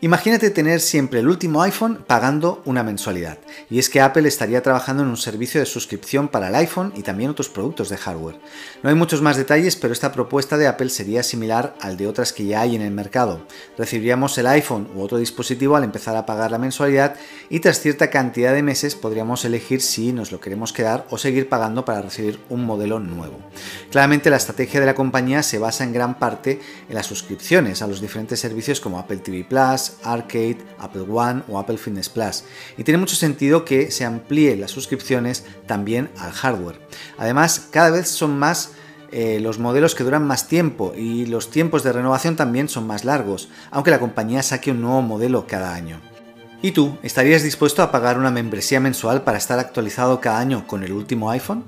Imagínate tener siempre el último iPhone pagando una mensualidad. Y es que Apple estaría trabajando en un servicio de suscripción para el iPhone y también otros productos de hardware. No hay muchos más detalles, pero esta propuesta de Apple sería similar al de otras que ya hay en el mercado. Recibiríamos el iPhone u otro dispositivo al empezar a pagar la mensualidad y tras cierta cantidad de meses podríamos elegir si nos lo queremos quedar o seguir pagando para recibir un modelo nuevo. Claramente la estrategia de la compañía se basa en gran parte en las suscripciones a los diferentes servicios como Apple TV Plus, Arcade, Apple One o Apple Fitness Plus. Y tiene mucho sentido que se amplíe las suscripciones también al hardware. Además, cada vez son más eh, los modelos que duran más tiempo y los tiempos de renovación también son más largos, aunque la compañía saque un nuevo modelo cada año. ¿Y tú, estarías dispuesto a pagar una membresía mensual para estar actualizado cada año con el último iPhone?